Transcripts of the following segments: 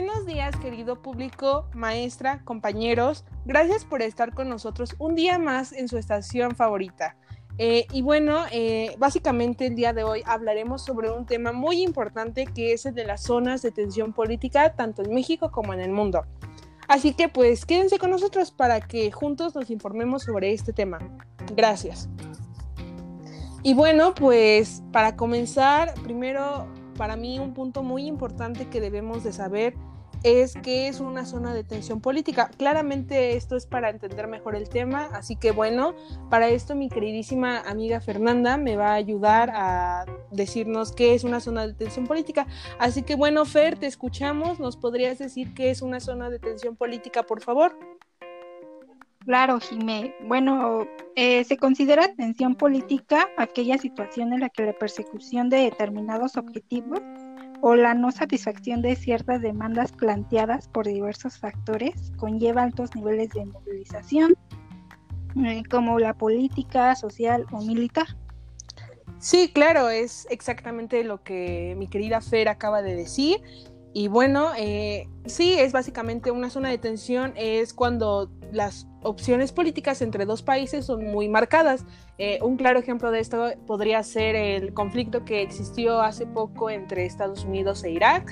Buenos días, querido público, maestra, compañeros. Gracias por estar con nosotros un día más en su estación favorita. Eh, y bueno, eh, básicamente el día de hoy hablaremos sobre un tema muy importante que es el de las zonas de tensión política, tanto en México como en el mundo. Así que pues quédense con nosotros para que juntos nos informemos sobre este tema. Gracias. Y bueno, pues para comenzar, primero para mí un punto muy importante que debemos de saber es que es una zona de tensión política. Claramente esto es para entender mejor el tema, así que bueno, para esto mi queridísima amiga Fernanda me va a ayudar a decirnos qué es una zona de tensión política. Así que bueno, Fer, te escuchamos, ¿nos podrías decir qué es una zona de tensión política, por favor? Claro, Jimé. Bueno, eh, se considera tensión política aquella situación en la que la persecución de determinados objetivos o la no satisfacción de ciertas demandas planteadas por diversos factores conlleva altos niveles de movilización, eh, como la política, social o militar. Sí, claro, es exactamente lo que mi querida Fer acaba de decir. Y bueno, eh, sí, es básicamente una zona de tensión, es cuando las opciones políticas entre dos países son muy marcadas. Eh, un claro ejemplo de esto podría ser el conflicto que existió hace poco entre Estados Unidos e Irak.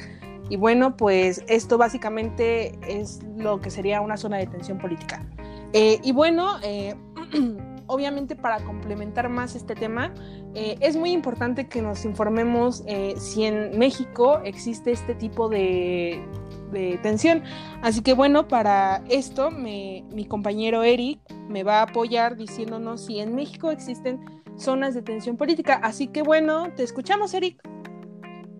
Y bueno, pues esto básicamente es lo que sería una zona de tensión política. Eh, y bueno, eh, obviamente para complementar más este tema, es muy importante que nos informemos si en México existe este tipo de, de tensión. Así que bueno, para esto mi compañero Eric me va a apoyar diciéndonos si en México existen zonas de tensión política. Así que bueno, te escuchamos, Eric.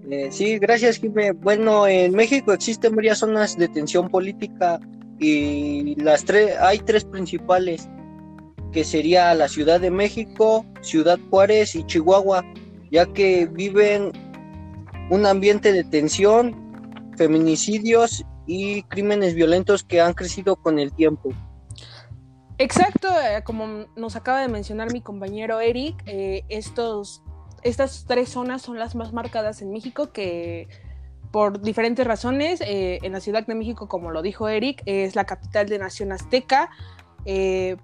Eh, sí, gracias, Jimé. Bueno, en México existen varias zonas de tensión política y las tres, hay tres principales, que sería la Ciudad de México, Ciudad Juárez y Chihuahua, ya que viven un ambiente de tensión feminicidios y crímenes violentos que han crecido con el tiempo. Exacto, eh, como nos acaba de mencionar mi compañero Eric, eh, estos, estas tres zonas son las más marcadas en México que por diferentes razones, eh, en la Ciudad de México, como lo dijo Eric, es la capital de Nación Azteca,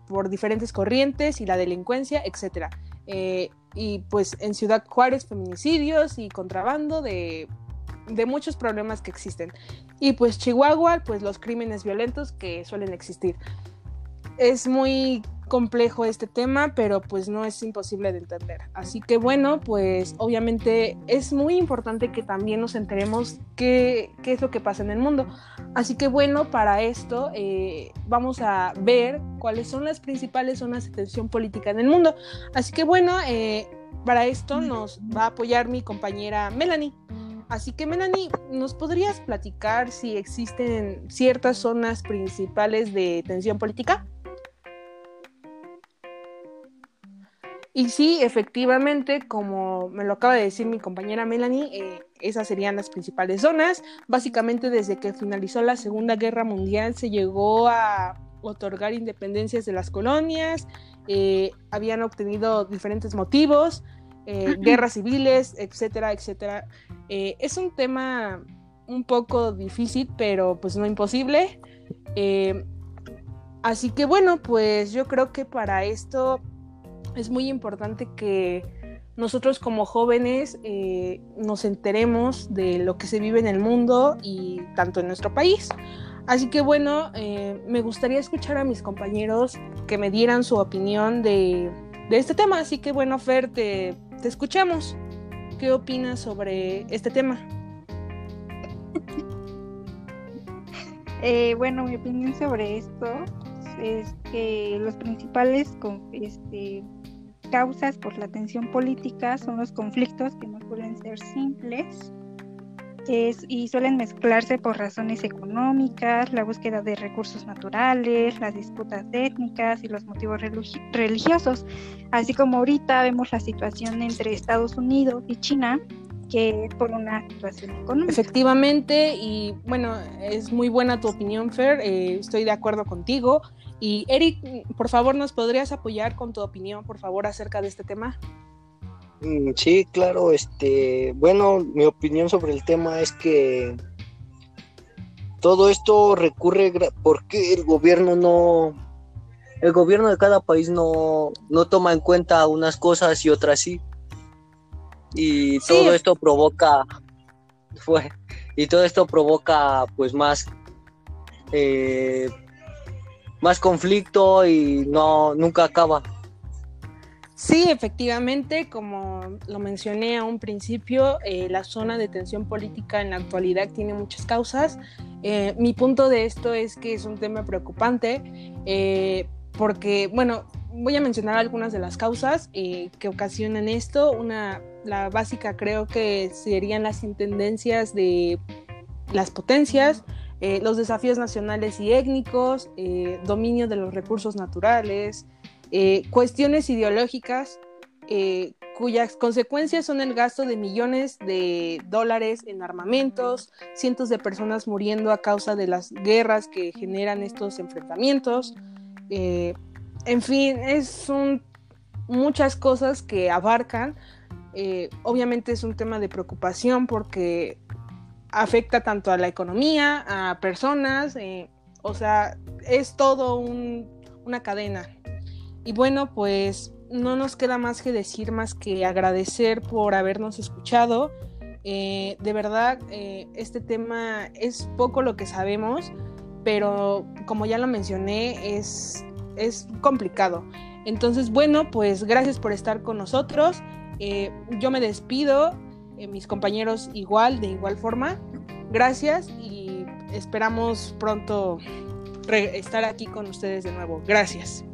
por diferentes corrientes y la delincuencia, etc. y pues en Ciudad Juárez, feminicidios y contrabando de de muchos problemas que existen. Y pues Chihuahua, pues los crímenes violentos que suelen existir. Es muy complejo este tema, pero pues no es imposible de entender. Así que bueno, pues obviamente es muy importante que también nos enteremos qué, qué es lo que pasa en el mundo. Así que bueno, para esto eh, vamos a ver cuáles son las principales zonas de tensión política en el mundo. Así que bueno, eh, para esto nos va a apoyar mi compañera Melanie. Así que Melanie, ¿nos podrías platicar si existen ciertas zonas principales de tensión política? Y sí, efectivamente, como me lo acaba de decir mi compañera Melanie, eh, esas serían las principales zonas. Básicamente desde que finalizó la Segunda Guerra Mundial se llegó a otorgar independencias de las colonias, eh, habían obtenido diferentes motivos, eh, guerras civiles, etcétera, etcétera. Eh, es un tema un poco difícil, pero pues no imposible. Eh, así que bueno, pues yo creo que para esto es muy importante que nosotros como jóvenes nos enteremos de lo que se vive en el mundo y tanto en nuestro país. Así que bueno, me gustaría escuchar a mis compañeros que me dieran su opinión de, de este tema. Así que bueno, Fer, te te escuchamos. ¿Qué opinas sobre este tema? Eh, bueno, mi opinión sobre esto es que los principales este, causas por la tensión política son los conflictos que no suelen ser simples y suelen mezclarse por razones económicas, la búsqueda de recursos naturales, las disputas étnicas y los motivos religiosos, así como ahorita vemos la situación entre Estados Unidos y China, que es por una situación económica. Efectivamente, y bueno, es muy buena tu opinión, Fer, eh, estoy de acuerdo contigo. Y Eric, por favor, ¿nos podrías apoyar con tu opinión, por favor, acerca de este tema? Mm, sí, claro, este, bueno, mi opinión sobre el tema es que todo esto recurre porque el gobierno no, el gobierno de cada país no, no toma en cuenta unas cosas y otras sí. Y todo esto provoca, fue, y todo esto provoca pues más, eh, más conflicto y no, nunca acaba. Sí, efectivamente, como lo mencioné a un principio, eh, la zona de tensión política en la actualidad tiene muchas causas. Eh, mi punto de esto es que es un tema preocupante eh, porque, bueno, voy a mencionar algunas de las causas que ocasionan esto. Una, la básica creo que serían las intendencias de las potencias, los desafíos nacionales y étnicos, dominio de los recursos naturales, eh, cuestiones ideológicas eh, cuyas consecuencias son el gasto de millones de dólares en armamentos, cientos de personas muriendo a causa de las guerras que generan estos enfrentamientos. Eh, en fin, es muchas cosas que abarcan. obviamente es un tema de preocupación porque afecta tanto a la economía, a personas, o sea, es todo una cadena. Y bueno, pues no nos queda más que decir, más que agradecer por habernos escuchado. Eh, de verdad, eh, este tema es poco lo que sabemos, pero como ya lo mencioné, es, es complicado. Entonces, bueno, pues gracias por estar con nosotros. Eh, yo me despido, mis compañeros igual, de igual forma. Gracias y esperamos pronto estar aquí con ustedes de nuevo. Gracias.